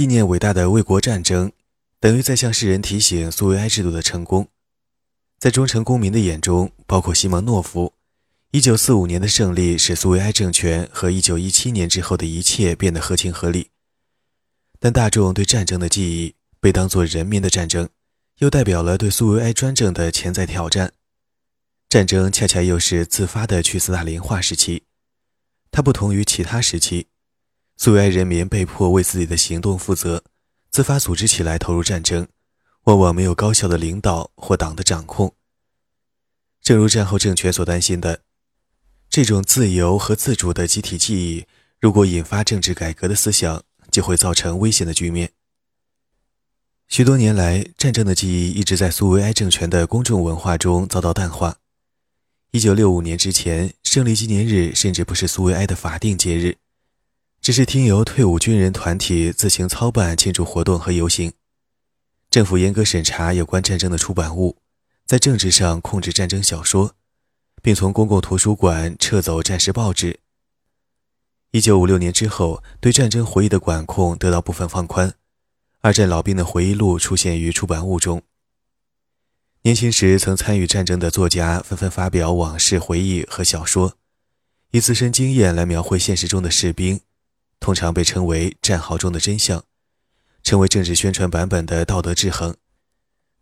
纪念伟大的卫国战争，等于在向世人提醒苏维埃制度的成功。在忠诚公民的眼中，包括西蒙诺夫，1945年的胜利使苏维埃政权和1917年之后的一切变得合情合理。但大众对战争的记忆被当作人民的战争，又代表了对苏维埃专政的潜在挑战。战争恰恰又是自发的去斯大林化时期，它不同于其他时期。苏维埃人民被迫为自己的行动负责，自发组织起来投入战争，往往没有高效的领导或党的掌控。正如战后政权所担心的，这种自由和自主的集体记忆，如果引发政治改革的思想，就会造成危险的局面。许多年来，战争的记忆一直在苏维埃政权的公众文化中遭到淡化。一九六五年之前，胜利纪念日甚至不是苏维埃的法定节日。只是听由退伍军人团体自行操办庆祝活动和游行，政府严格审查有关战争的出版物，在政治上控制战争小说，并从公共图书馆撤走战时报纸。一九五六年之后，对战争回忆的管控得到部分放宽，二战老兵的回忆录出现于出版物中。年轻时曾参与战争的作家纷纷发表往事回忆和小说，以自身经验来描绘现实中的士兵。通常被称为战壕中的真相，成为政治宣传版本的道德制衡。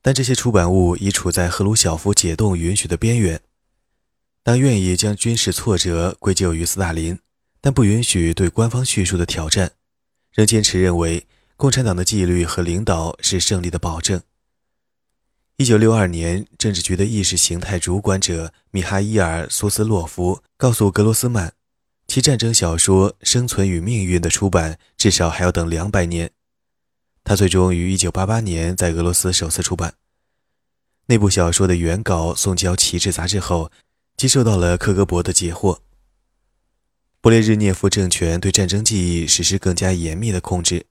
但这些出版物已处在赫鲁晓夫解冻允许的边缘。当愿意将军事挫折归咎于斯大林，但不允许对官方叙述的挑战，仍坚持认为共产党的纪律和领导是胜利的保证。一九六二年，政治局的意识形态主管者米哈伊尔·苏斯洛夫告诉格罗斯曼。其战争小说《生存与命运》的出版至少还要等两百年。他最终于1988年在俄罗斯首次出版。那部小说的原稿送交《旗帜》杂志后，即受到了克格勃的截获。勃列日涅夫政权对战争记忆实施更加严密的控制，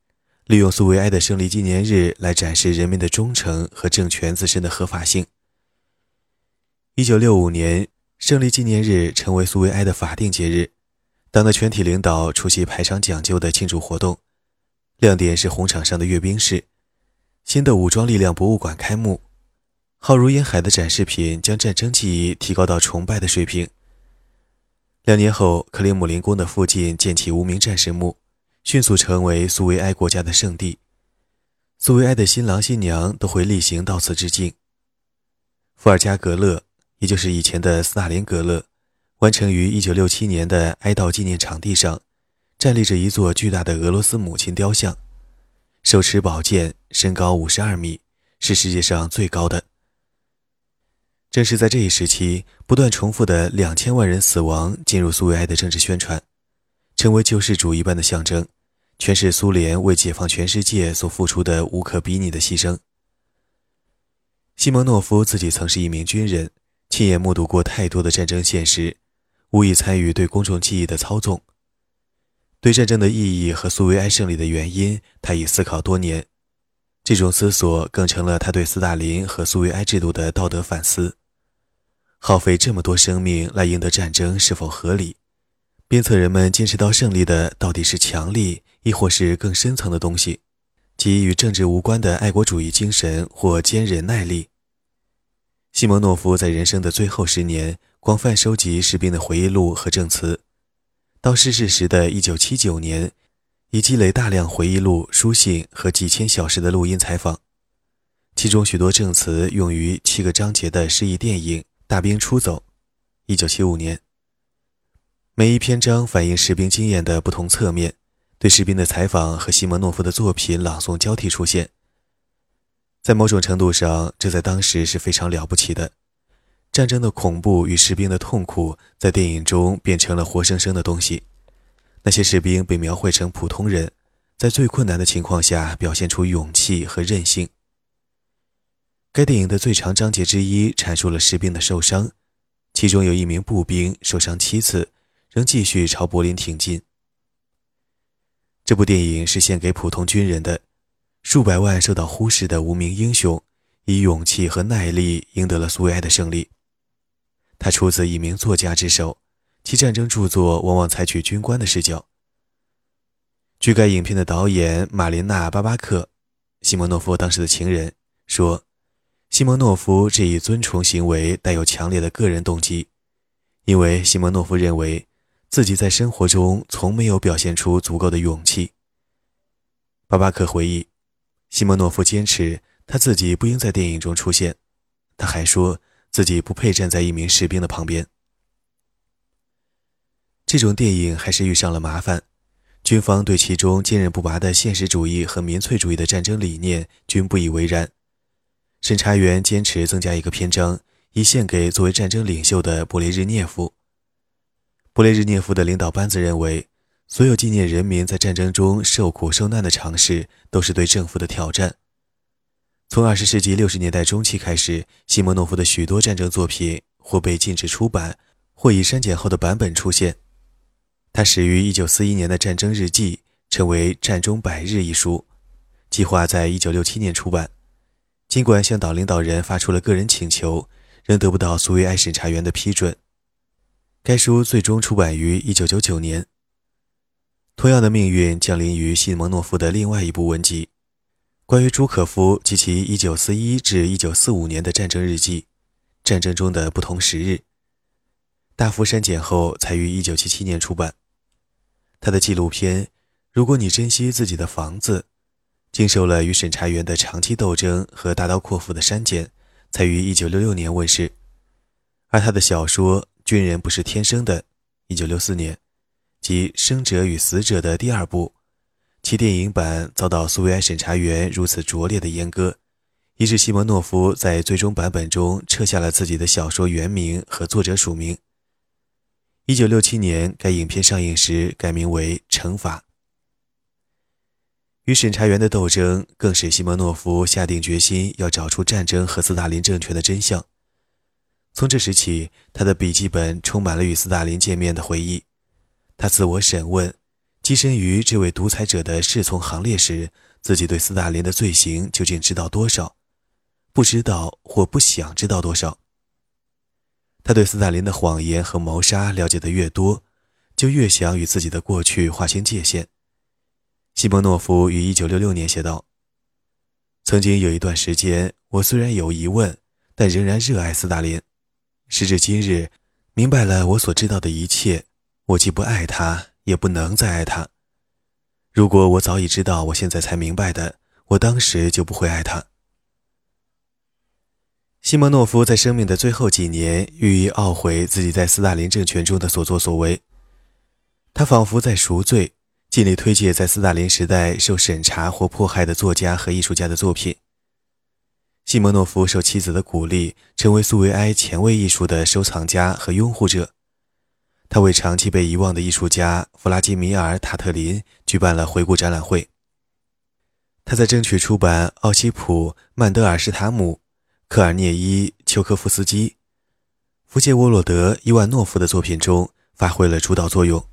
利用苏维埃的胜利纪念日来展示人民的忠诚和政权自身的合法性。1965年，胜利纪念日成为苏维埃的法定节日。党的全体领导出席排场讲究的庆祝活动，亮点是红场上的阅兵式。新的武装力量博物馆开幕，浩如烟海的展示品将战争记忆提高到崇拜的水平。两年后，克里姆林宫的附近建起无名战士墓，迅速成为苏维埃国家的圣地。苏维埃的新郎新娘都会例行到此致敬。伏尔加格勒，也就是以前的斯大林格勒。完成于1967年的哀悼纪念场地上，站立着一座巨大的俄罗斯母亲雕像，手持宝剑，身高52米，是世界上最高的。正是在这一时期，不断重复的两千万人死亡进入苏维埃的政治宣传，成为救世主一般的象征，诠释苏联为解放全世界所付出的无可比拟的牺牲。西蒙诺夫自己曾是一名军人，亲眼目睹过太多的战争现实。无意参与对公众记忆的操纵，对战争的意义和苏维埃胜利的原因，他已思考多年。这种思索更成了他对斯大林和苏维埃制度的道德反思。耗费这么多生命来赢得战争是否合理？鞭策人们坚持到胜利的到底是强力，亦或是更深层的东西，即与政治无关的爱国主义精神或坚忍耐力？西蒙诺夫在人生的最后十年。广泛收集士兵的回忆录和证词，到逝世时的一九七九年，已积累大量回忆录、书信和几千小时的录音采访，其中许多证词用于七个章节的诗意电影《大兵出走》。一九七五年，每一篇章反映士兵经验的不同侧面，对士兵的采访和西蒙诺夫的作品朗诵交替出现。在某种程度上，这在当时是非常了不起的。战争的恐怖与士兵的痛苦在电影中变成了活生生的东西。那些士兵被描绘成普通人，在最困难的情况下表现出勇气和韧性。该电影的最长章节之一阐述了士兵的受伤，其中有一名步兵受伤七次，仍继续朝柏林挺进。这部电影是献给普通军人的，数百万受到忽视的无名英雄，以勇气和耐力赢得了苏维埃的胜利。他出自一名作家之手，其战争著作往往采取军官的视角。据该影片的导演马琳娜·巴巴克，西蒙诺夫当时的情人说，西蒙诺夫这一尊崇行为带有强烈的个人动机，因为西蒙诺夫认为自己在生活中从没有表现出足够的勇气。巴巴克回忆，西蒙诺夫坚持他自己不应在电影中出现，他还说自己不配站在一名士兵的旁边。这种电影还是遇上了麻烦。军方对其中坚韧不拔的现实主义和民粹主义的战争理念均不以为然。审查员坚持增加一个篇章，以献给作为战争领袖的勃列日涅夫。勃列日涅夫的领导班子认为，所有纪念人民在战争中受苦受难的尝试都是对政府的挑战。从二十世纪六十年代中期开始，西莫诺夫的许多战争作品或被禁止出版，或以删减后的版本出现。他始于1941年的战争日记，成为《战中百日》一书，计划在1967年出版。尽管向党领导人发出了个人请求，仍得不到苏维埃审查员的批准。该书最终出版于1999年。同样的命运降临于西蒙诺夫的另外一部文集，关于朱可夫及其1941至1945年的战争日记，战争中的不同时日，大幅删减后才于1977年出版。他的纪录片《如果你珍惜自己的房子》，经受了与审查员的长期斗争和大刀阔斧的删减，才于1966年问世。而他的小说《军人不是天生的》，1964年，即《生者与死者》的第二部，其电影版遭到苏维埃审查员如此拙劣的阉割，以致西蒙诺夫在最终版本中撤下了自己的小说原名和作者署名。一九六七年，该影片上映时改名为《惩罚》。与审查员的斗争更使西蒙诺夫下定决心要找出战争和斯大林政权的真相。从这时起，他的笔记本充满了与斯大林见面的回忆。他自我审问：跻身于这位独裁者的侍从行列时，自己对斯大林的罪行究竟知道多少？不知道或不想知道多少？他对斯大林的谎言和谋杀了解的越多，就越想与自己的过去划清界限。西蒙诺夫于1966年写道：“曾经有一段时间，我虽然有疑问，但仍然热爱斯大林。时至今日，明白了我所知道的一切，我既不爱他，也不能再爱他。如果我早已知道我现在才明白的，我当时就不会爱他。”西蒙诺夫在生命的最后几年愈愈懊悔自己在斯大林政权中的所作所为，他仿佛在赎罪，尽力推介在斯大林时代受审查或迫害的作家和艺术家的作品。西蒙诺夫受妻子的鼓励，成为苏维埃前卫艺术的收藏家和拥护者。他为长期被遗忘的艺术家弗拉基米尔·塔特林举办了回顾展览会。他在争取出版奥西普·曼德尔施塔姆。科尔涅伊·丘科夫斯基、福杰沃洛德·伊万诺夫的作品中发挥了主导作用，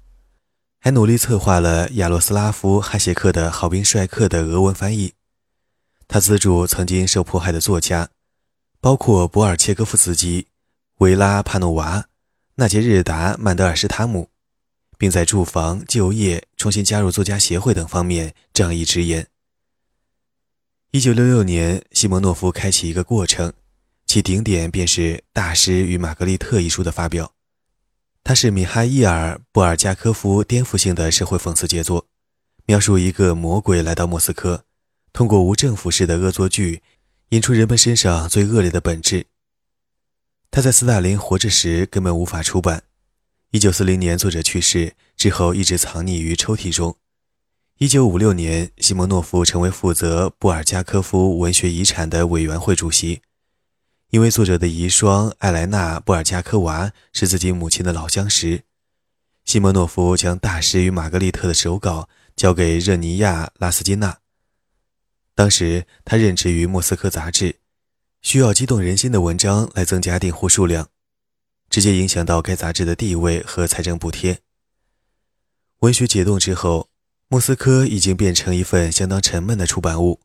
还努力策划了亚罗斯拉夫·哈谢克的《好兵帅克》的俄文翻译。他资助曾经受迫害的作家，包括博尔切科夫斯基、维拉帕诺娃、纳杰日达·曼德尔施塔姆，并在住房、就业、重新加入作家协会等方面仗义直言。一九六六年，西蒙诺夫开启一个过程，其顶点便是《大师与玛格丽特》一书的发表。它是米哈伊尔·布尔加科夫颠覆性的社会讽刺杰作，描述一个魔鬼来到莫斯科，通过无政府式的恶作剧，引出人们身上最恶劣的本质。他在斯大林活着时根本无法出版。一九四零年，作者去世之后，一直藏匿于抽屉中。一九五六年，西蒙诺夫成为负责布尔加科夫文学遗产的委员会主席。因为作者的遗孀艾莱娜·布尔加科娃是自己母亲的老相识，西蒙诺夫将《大师与玛格丽特》的手稿交给热尼亚·拉斯金娜。当时他任职于莫斯科杂志，需要激动人心的文章来增加订户数量，直接影响到该杂志的地位和财政补贴。文学解冻之后。莫斯科已经变成一份相当沉闷的出版物，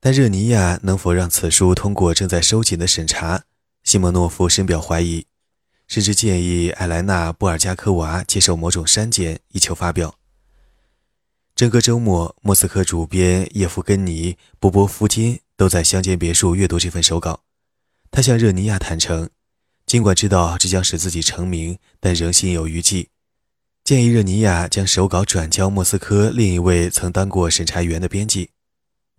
但热尼亚能否让此书通过正在收紧的审查，西蒙诺夫深表怀疑，甚至建议艾莱娜·布尔加科娃接受某种删减，以求发表。整个周末，莫斯科主编叶夫根尼·波波夫金都在乡间别墅阅读这份手稿。他向热尼亚坦诚，尽管知道这将使自己成名，但仍心有余悸，建议热尼亚将手稿转交莫斯科另一位曾当过审查员的编辑。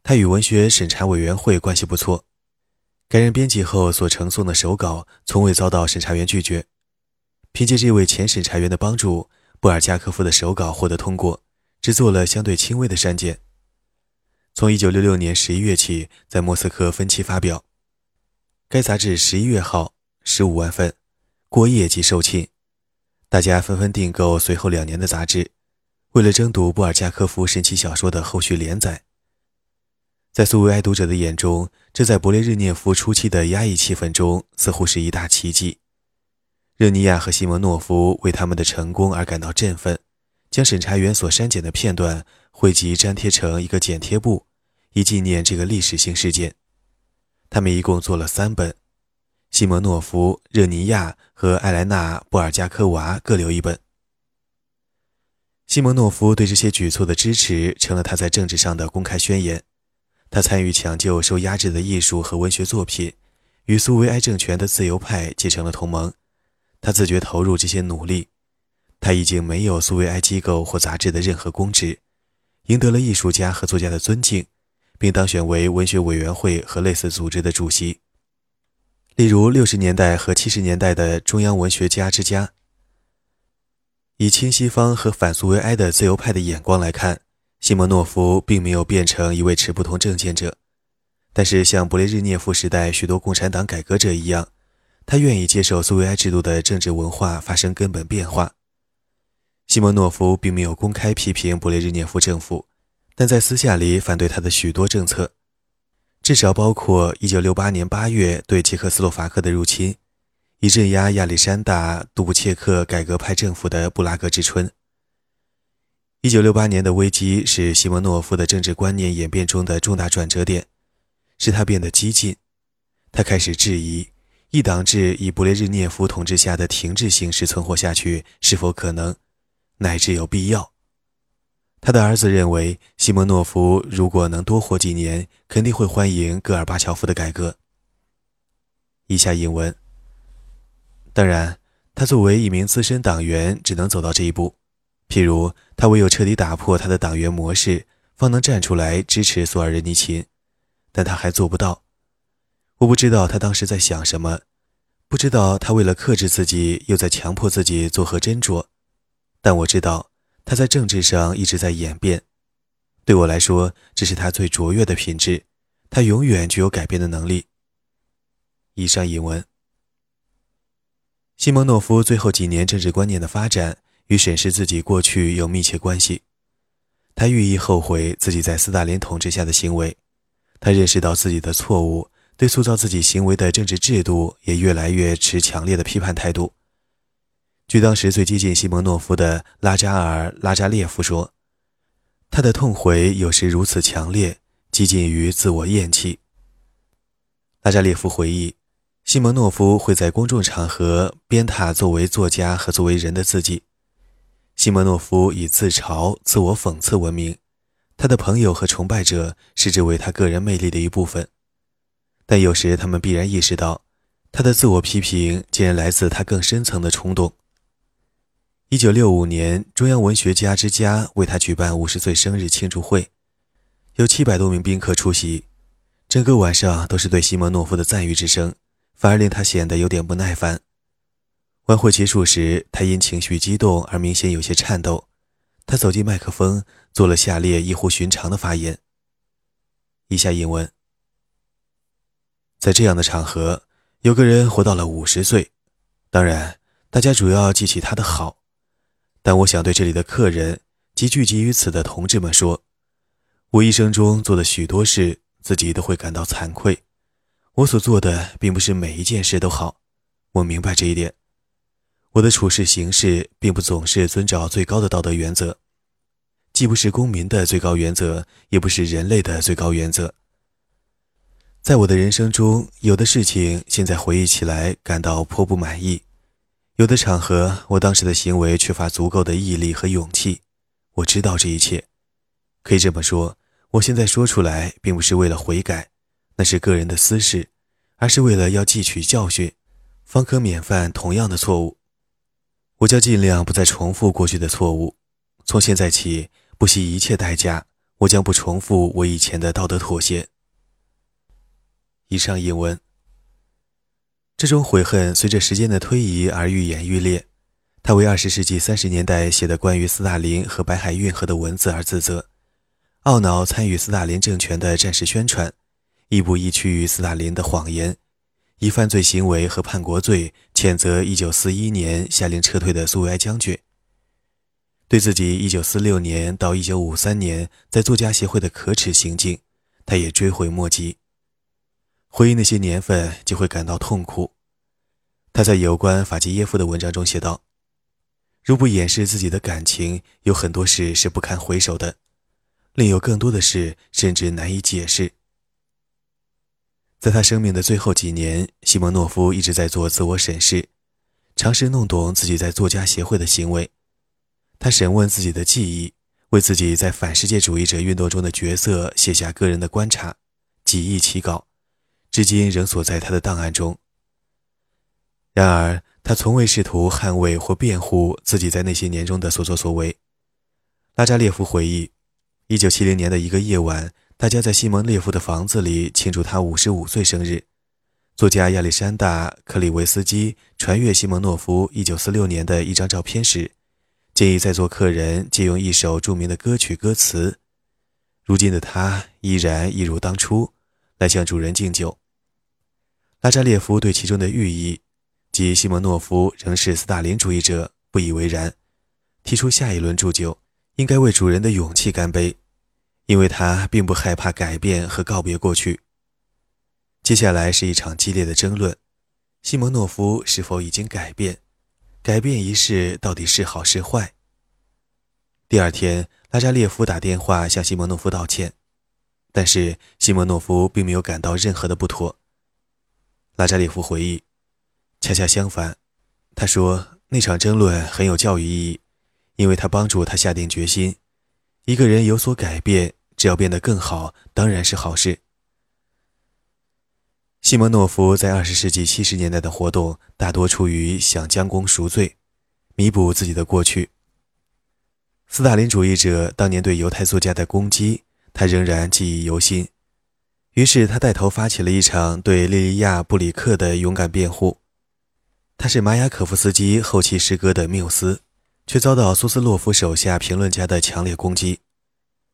他与文学审查委员会关系不错。该人编辑后所呈送的手稿从未遭到审查员拒绝。凭借这位前审查员的帮助，布尔加科夫的手稿获得通过。只做了相对轻微的删减。从1966年11月起，在莫斯科分期发表。该杂志11月号15万份，过夜即售罄。大家纷纷订购随后两年的杂志，为了争夺布尔加科夫神奇小说的后续连载。在苏维埃读者的眼中，这在勃列日涅夫初期的压抑气氛中，似乎是一大奇迹。热尼亚和西蒙诺夫为他们的成功而感到振奋。将审查员所删减的片段汇集粘贴成一个剪贴簿，以纪念这个历史性事件。他们一共做了三本，西蒙诺夫、热尼亚和艾莱娜·布尔加科娃各留一本。西蒙诺夫对这些举措的支持成了他在政治上的公开宣言。他参与抢救受压制的艺术和文学作品，与苏维埃政权的自由派结成了同盟。他自觉投入这些努力。他已经没有苏维埃机构或杂志的任何公职，赢得了艺术家和作家的尊敬，并当选为文学委员会和类似组织的主席。例如，六十年代和七十年代的中央文学家之家。以亲西方和反苏维埃的自由派的眼光来看，西蒙诺夫并没有变成一位持不同政见者，但是像勃列日涅夫时代许多共产党改革者一样，他愿意接受苏维埃制度的政治文化发生根本变化。西蒙诺夫并没有公开批评勃列日涅夫政府，但在私下里反对他的许多政策，至少包括1968年8月对捷克斯洛伐克的入侵，以镇压亚历山大·杜布切克改革派政府的布拉格之春。1968年的危机是西蒙诺夫的政治观念演变中的重大转折点，使他变得激进。他开始质疑一党制以勃列日涅夫统治下的停滞形式存活下去是否可能。乃至有必要。他的儿子认为，西蒙诺夫如果能多活几年，肯定会欢迎戈尔巴乔夫的改革。以下引文。当然，他作为一名资深党员，只能走到这一步。譬如，他唯有彻底打破他的党员模式，方能站出来支持索尔仁尼琴，但他还做不到。我不知道他当时在想什么，不知道他为了克制自己，又在强迫自己做何斟酌。但我知道，他在政治上一直在演变。对我来说，这是他最卓越的品质。他永远具有改变的能力。以上引文。西蒙诺夫最后几年政治观念的发展与审视自己过去有密切关系。他寓意后悔自己在斯大林统治下的行为。他认识到自己的错误，对塑造自己行为的政治制度也越来越持强烈的批判态度。据当时最接近西蒙诺夫的拉扎尔·拉扎列夫说，他的痛悔有时如此强烈，接近于自我厌弃。拉扎列夫回忆，西蒙诺夫会在公众场合鞭挞作为作家和作为人的自己。西蒙诺夫以自嘲、自我讽刺闻名，他的朋友和崇拜者视之为他个人魅力的一部分，但有时他们必然意识到，他的自我批评竟然来自他更深层的冲动。一九六五年，中央文学家之家为他举办五十岁生日庆祝会，有七百多名宾客出席，整个晚上都是对西蒙诺夫的赞誉之声，反而令他显得有点不耐烦。晚会结束时，他因情绪激动而明显有些颤抖。他走进麦克风，做了下列异乎寻常的发言。以下引文：在这样的场合，有个人活到了五十岁，当然，大家主要记起他的好。但我想对这里的客人及聚集于此的同志们说：我一生中做的许多事，自己都会感到惭愧。我所做的并不是每一件事都好，我明白这一点。我的处事行事并不总是遵照最高的道德原则，既不是公民的最高原则，也不是人类的最高原则。在我的人生中，有的事情现在回忆起来感到颇不满意。有的场合，我当时的行为缺乏足够的毅力和勇气，我知道这一切，可以这么说，我现在说出来，并不是为了悔改，那是个人的私事，而是为了要汲取教训，方可免犯同样的错误。我将尽量不再重复过去的错误，从现在起，不惜一切代价，我将不重复我以前的道德妥协。以上引文。这种悔恨随着时间的推移而愈演愈烈。他为二十世纪三十年代写的关于斯大林和白海运河的文字而自责，懊恼参与斯大林政权的战时宣传，亦步亦趋于斯大林的谎言，以犯罪行为和叛国罪谴责一九四一年下令撤退的苏维埃将军。对自己一九四六年到一九五三年在作家协会的可耻行径，他也追悔莫及。回忆那些年份，就会感到痛苦。他在有关法基耶夫的文章中写道。如不掩饰自己的感情，有很多事是不堪回首的；另有更多的事甚至难以解释。在他生命的最后几年，西蒙诺夫一直在做自我审视，尝试弄懂自己在作家协会的行为。他审问自己的记忆，为自己在反世界主义者运动中的角色写下个人的观察，几易其稿，至今仍锁在他的档案中。然而。他从未试图捍卫或辩护自己在那些年中的所作所为。拉扎列夫回忆，1970年的一个夜晚，大家在西蒙列夫的房子里庆祝他55岁生日。作家亚历山大·克里维斯基传阅西蒙诺夫1946年的一张照片时，建议在座客人借用一首著名的歌曲歌词。如今的他依然一如当初，来向主人敬酒。拉扎列夫对其中的寓意。即西蒙诺夫仍是斯大林主义者，不以为然，提出下一轮祝酒应该为主人的勇气干杯，因为他并不害怕改变和告别过去。接下来是一场激烈的争论：西蒙诺夫是否已经改变？改变一事到底是好是坏？第二天，拉扎列夫打电话向西蒙诺夫道歉，但是西蒙诺夫并没有感到任何的不妥。拉扎列夫回忆。恰恰相反，他说那场争论很有教育意义，因为他帮助他下定决心。一个人有所改变，只要变得更好，当然是好事。西蒙诺夫在二十世纪七十年代的活动大多出于想将功赎罪，弥补自己的过去。斯大林主义者当年对犹太作家的攻击，他仍然记忆犹新。于是他带头发起了一场对利利亚·布里克的勇敢辩护。他是马雅可夫斯基后期诗歌的缪斯，却遭到苏斯洛夫手下评论家的强烈攻击。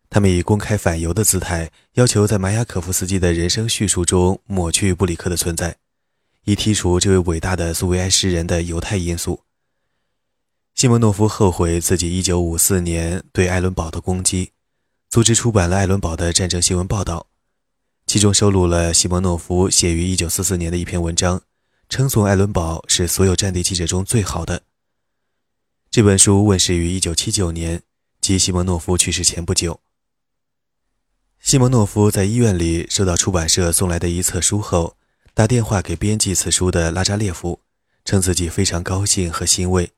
他们以公开反犹的姿态，要求在马雅可夫斯基的人生叙述中抹去布里克的存在，以剔除这位伟大的苏维埃诗人的犹太因素。西蒙诺夫后悔自己1954年对艾伦堡的攻击，组织出版了艾伦堡的战争新闻报道，其中收录了西蒙诺夫写于1944年的一篇文章。称颂艾伦堡是所有战地记者中最好的。这本书问世于1979年，即西蒙诺夫去世前不久。西蒙诺夫在医院里收到出版社送来的一册书后，打电话给编辑此书的拉扎列夫，称自己非常高兴和欣慰，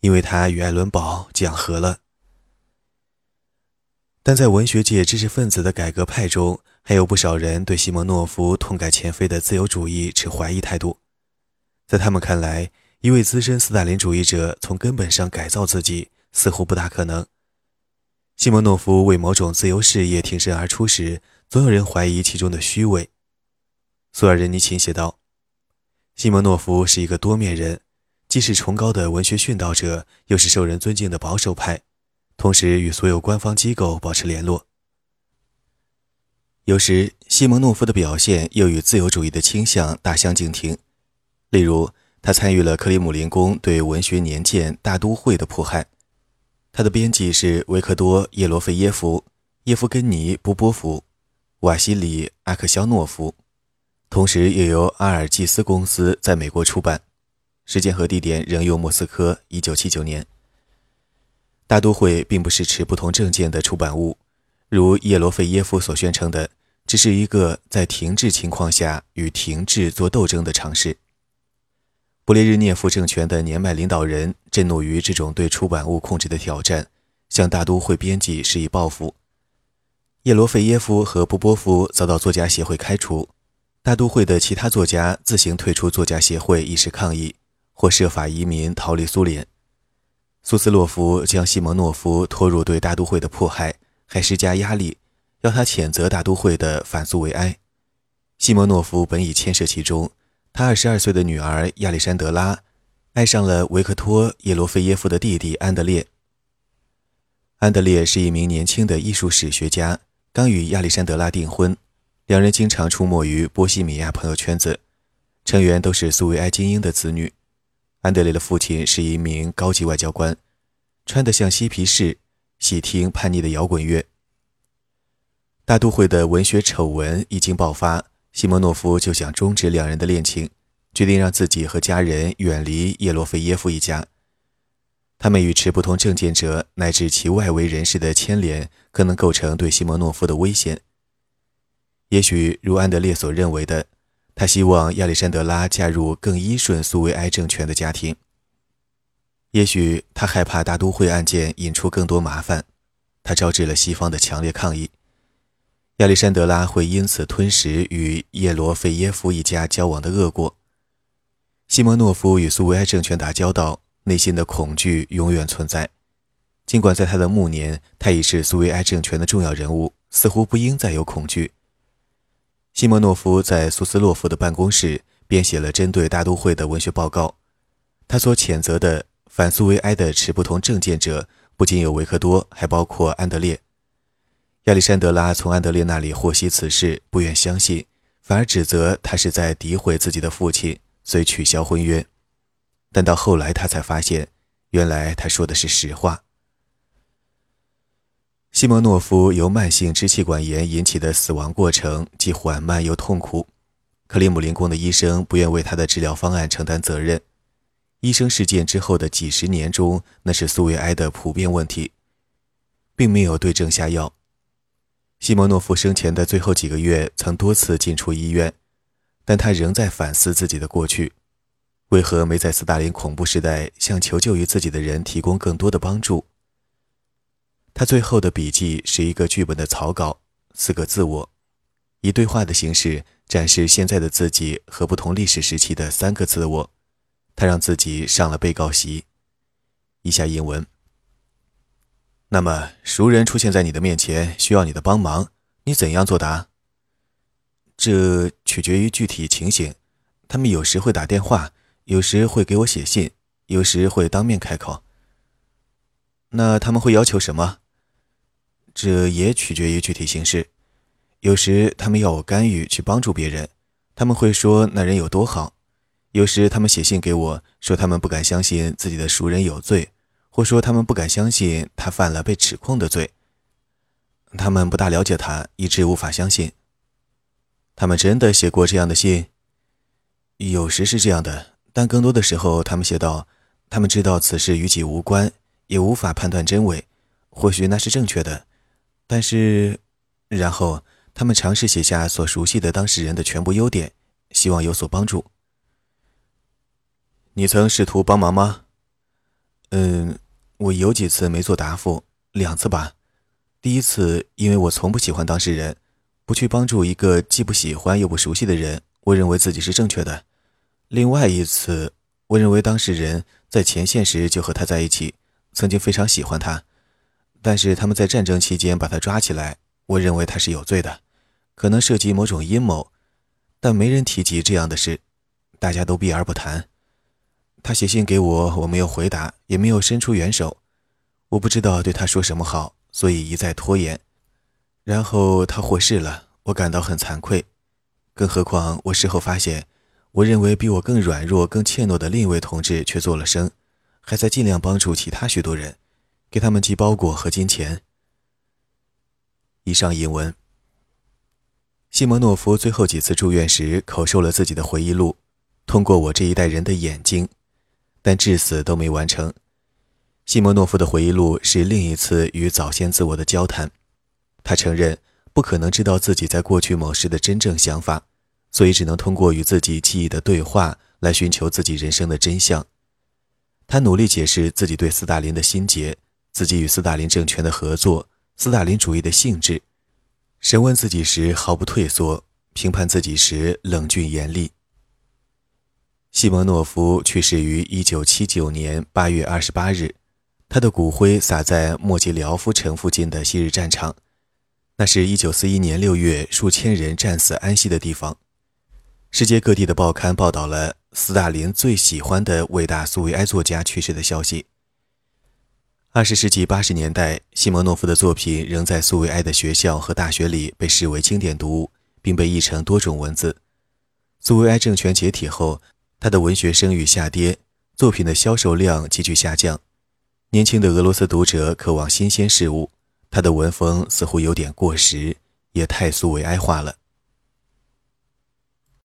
因为他与艾伦堡讲和了。但在文学界知识分子的改革派中，还有不少人对西蒙诺夫痛改前非的自由主义持怀疑态度。在他们看来，一位资深斯大林主义者从根本上改造自己似乎不大可能。西蒙诺夫为某种自由事业挺身而出时，总有人怀疑其中的虚伪。苏尔仁尼琴写道：“西蒙诺夫是一个多面人，既是崇高的文学殉道者，又是受人尊敬的保守派，同时与所有官方机构保持联络。有时，西蒙诺夫的表现又与自由主义的倾向大相径庭。”例如，他参与了克里姆林宫对文学年鉴《大都会》的迫害。他的编辑是维克多·叶罗费耶夫、叶夫根尼·波波夫、瓦西里·阿克肖诺夫，同时也由阿尔济斯公司在美国出版。时间和地点仍用莫斯科，一九七九年。《大都会》并不是持不同政见的出版物，如叶罗费耶夫所宣称的，只是一个在停滞情况下与停滞做斗争的尝试。布列日涅夫政权的年迈领导人震怒于这种对出版物控制的挑战，向大都会编辑施以报复。叶罗费耶夫和波波夫遭到作家协会开除，大都会的其他作家自行退出作家协会以示抗议，或设法移民逃离苏联。苏斯洛夫将西蒙诺夫拖入对大都会的迫害，还施加压力，要他谴责大都会的反苏维埃。西蒙诺夫本已牵涉其中，他二十二岁的女儿亚历山德拉爱上了维克托·叶罗菲耶夫的弟弟安德烈。安德烈是一名年轻的艺术史学家。刚与亚历山德拉订婚，两人经常出没于波西米亚朋友圈子，成员都是苏维埃精英的子女。安德烈的父亲是一名高级外交官，穿得像嬉皮士，喜听叛逆的摇滚乐。大都会的文学丑闻一经爆发，西莫诺夫就想终止两人的恋情，决定让自己和家人远离叶罗菲耶夫一家。他们与持不同政见者乃至其外围人士的牵连，可能构成对西莫诺夫的危险。也许如安德烈所认为的，他希望亚历山德拉嫁入更依顺苏维埃政权的家庭。也许他害怕大都会案件引出更多麻烦，他招致了西方的强烈抗议。亚历山德拉会因此吞食与叶罗费耶夫一家交往的恶果。西莫诺夫与苏维埃政权打交道。内心的恐惧永远存在，尽管在他的暮年，他已是苏维埃政权的重要人物，似乎不应再有恐惧。西莫诺夫在苏斯洛夫的办公室编写了针对大都会的文学报告，他所谴责的反苏维埃的持不同政见者不仅有维克多，还包括安德烈。亚历山德拉从安德烈那里获悉此事，不愿相信，反而指责他是在诋毁自己的父亲，遂取消婚约。但到后来，他才发现，原来他说的是实话。西蒙诺夫由慢性支气管炎引起的死亡过程既缓慢又痛苦，克里姆林宫的医生不愿为他的治疗方案承担责任。医生事件之后的几十年中，那是苏维埃的普遍问题，并没有对症下药。西蒙诺夫生前的最后几个月曾多次进出医院，但他仍在反思自己的过去。为何没在斯大林恐怖时代向求救于自己的人提供更多的帮助？他最后的笔记是一个剧本的草稿，四个自我，以对话的形式展示现在的自己和不同历史时期的三个自我。他让自己上了被告席。以下英文。那么，熟人出现在你的面前，需要你的帮忙，你怎样作答？这取决于具体情形。他们有时会打电话。有时会给我写信，有时会当面开口。那他们会要求什么？这也取决于具体形式。有时他们要我干预去帮助别人，他们会说那人有多好；有时他们写信给我说他们不敢相信自己的熟人有罪，或说他们不敢相信他犯了被指控的罪。他们不大了解他，以致无法相信。他们真的写过这样的信？有时是这样的。但更多的时候，他们写道：“他们知道此事与己无关，也无法判断真伪。或许那是正确的，但是……然后他们尝试写下所熟悉的当事人的全部优点，希望有所帮助。你曾试图帮忙吗？嗯，我有几次没做答复，两次吧。第一次，因为我从不喜欢当事人，不去帮助一个既不喜欢又不熟悉的人，我认为自己是正确的。”另外一次，我认为当事人在前线时就和他在一起，曾经非常喜欢他，但是他们在战争期间把他抓起来，我认为他是有罪的，可能涉及某种阴谋，但没人提及这样的事，大家都避而不谈。他写信给我，我没有回答，也没有伸出援手，我不知道对他说什么好，所以一再拖延。然后他获释了，我感到很惭愧，更何况我事后发现。我认为比我更软弱、更怯懦的另一位同志却做了声，还在尽量帮助其他许多人，给他们寄包裹和金钱。以上引文。西蒙诺夫最后几次住院时口授了自己的回忆录，通过我这一代人的眼睛，但至死都没完成。西蒙诺夫的回忆录是另一次与早先自我的交谈，他承认不可能知道自己在过去某时的真正想法。所以只能通过与自己记忆的对话来寻求自己人生的真相。他努力解释自己对斯大林的心结，自己与斯大林政权的合作，斯大林主义的性质，审问自己时毫不退缩，评判自己时冷峻严厉。西蒙诺夫去世于一九七九年八月二十八日，他的骨灰撒在莫吉廖夫城附近的昔日战场，那是一九四一年六月数千人战死安息的地方。世界各地的报刊报道了斯大林最喜欢的伟大苏维埃作家去世的消息。二十世纪八十年代，西蒙诺夫的作品仍在苏维埃的学校和大学里被视为经典读物，并被译成多种文字。苏维埃政权解体后，他的文学声誉下跌，作品的销售量急剧下降。年轻的俄罗斯读者渴望新鲜事物，他的文风似乎有点过时，也太素维埃化了。